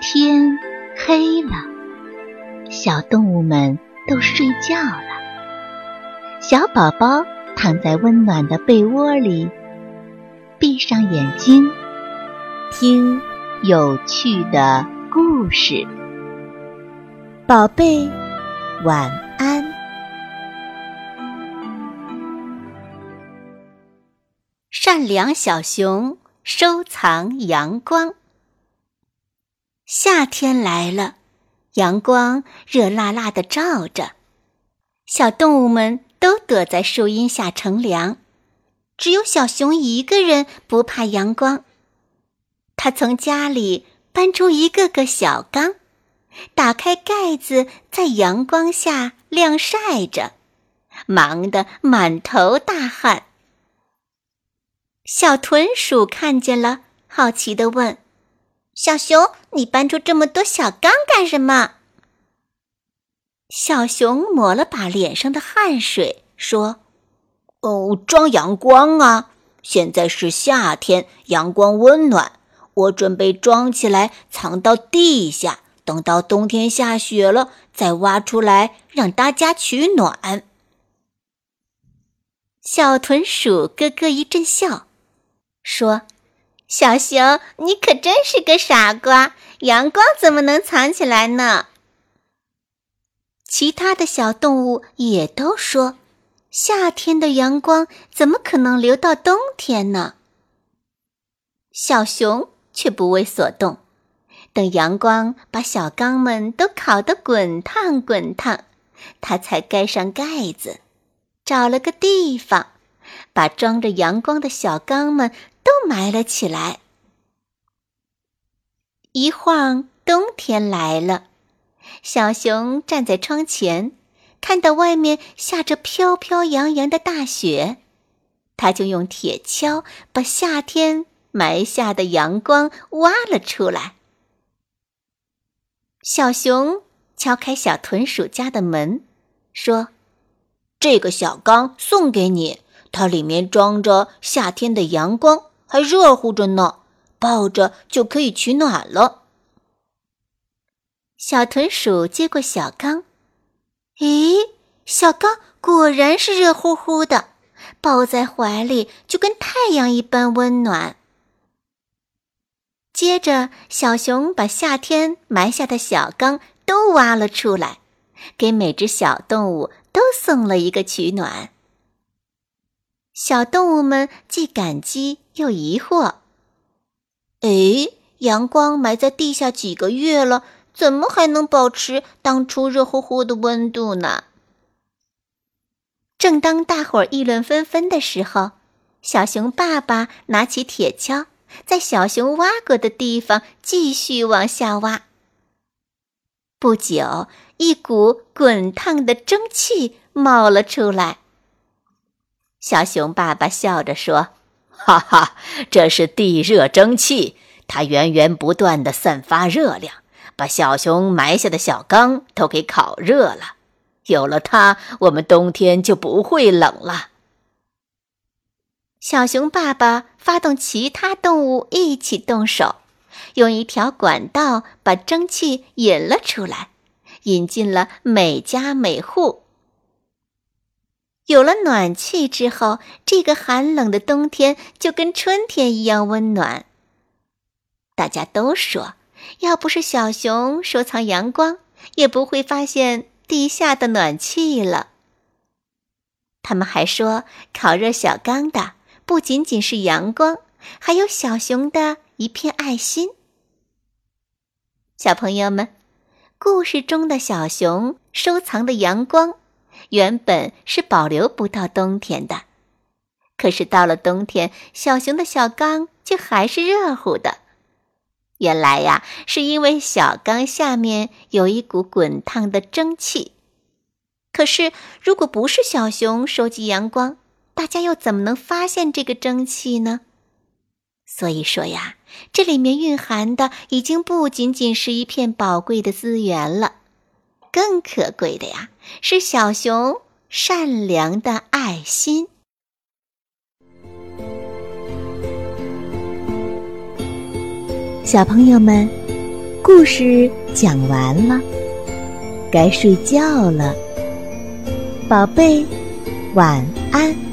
天黑了，小动物们都睡觉了。小宝宝躺在温暖的被窝里，闭上眼睛，听有趣的故事。宝贝，晚安。善良小熊收藏阳光。夏天来了，阳光热辣辣的照着，小动物们都躲在树荫下乘凉，只有小熊一个人不怕阳光。他从家里搬出一个个小缸，打开盖子，在阳光下晾晒着，忙得满头大汗。小豚鼠看见了，好奇地问。小熊，你搬出这么多小缸干什么？小熊抹了把脸上的汗水，说：“哦，装阳光啊！现在是夏天，阳光温暖，我准备装起来，藏到地下，等到冬天下雪了，再挖出来让大家取暖。”小豚鼠咯咯一阵笑，说。小熊，你可真是个傻瓜！阳光怎么能藏起来呢？其他的小动物也都说：“夏天的阳光怎么可能流到冬天呢？”小熊却不为所动。等阳光把小缸们都烤得滚烫滚烫，它才盖上盖子，找了个地方，把装着阳光的小缸们。都埋了起来。一晃，冬天来了。小熊站在窗前，看到外面下着飘飘扬扬的大雪，他就用铁锹把夏天埋下的阳光挖了出来。小熊敲开小豚鼠家的门，说：“这个小缸送给你，它里面装着夏天的阳光。”还热乎着呢，抱着就可以取暖了。小豚鼠接过小缸，咦，小缸果然是热乎乎的，抱在怀里就跟太阳一般温暖。接着，小熊把夏天埋下的小缸都挖了出来，给每只小动物都送了一个取暖。小动物们既感激又疑惑：“哎，阳光埋在地下几个月了，怎么还能保持当初热乎乎的温度呢？”正当大伙儿议论纷纷的时候，小熊爸爸拿起铁锹，在小熊挖过的地方继续往下挖。不久，一股滚烫的蒸汽冒了出来。小熊爸爸笑着说：“哈哈，这是地热蒸汽，它源源不断的散发热量，把小熊埋下的小缸都给烤热了。有了它，我们冬天就不会冷了。”小熊爸爸发动其他动物一起动手，用一条管道把蒸汽引了出来，引进了每家每户。有了暖气之后，这个寒冷的冬天就跟春天一样温暖。大家都说，要不是小熊收藏阳光，也不会发现地下的暖气了。他们还说，烤热小缸的不仅仅是阳光，还有小熊的一片爱心。小朋友们，故事中的小熊收藏的阳光。原本是保留不到冬天的，可是到了冬天，小熊的小缸却还是热乎的。原来呀，是因为小缸下面有一股滚烫的蒸汽。可是，如果不是小熊收集阳光，大家又怎么能发现这个蒸汽呢？所以说呀，这里面蕴含的已经不仅仅是一片宝贵的资源了。更可贵的呀，是小熊善良的爱心。小朋友们，故事讲完了，该睡觉了，宝贝，晚安。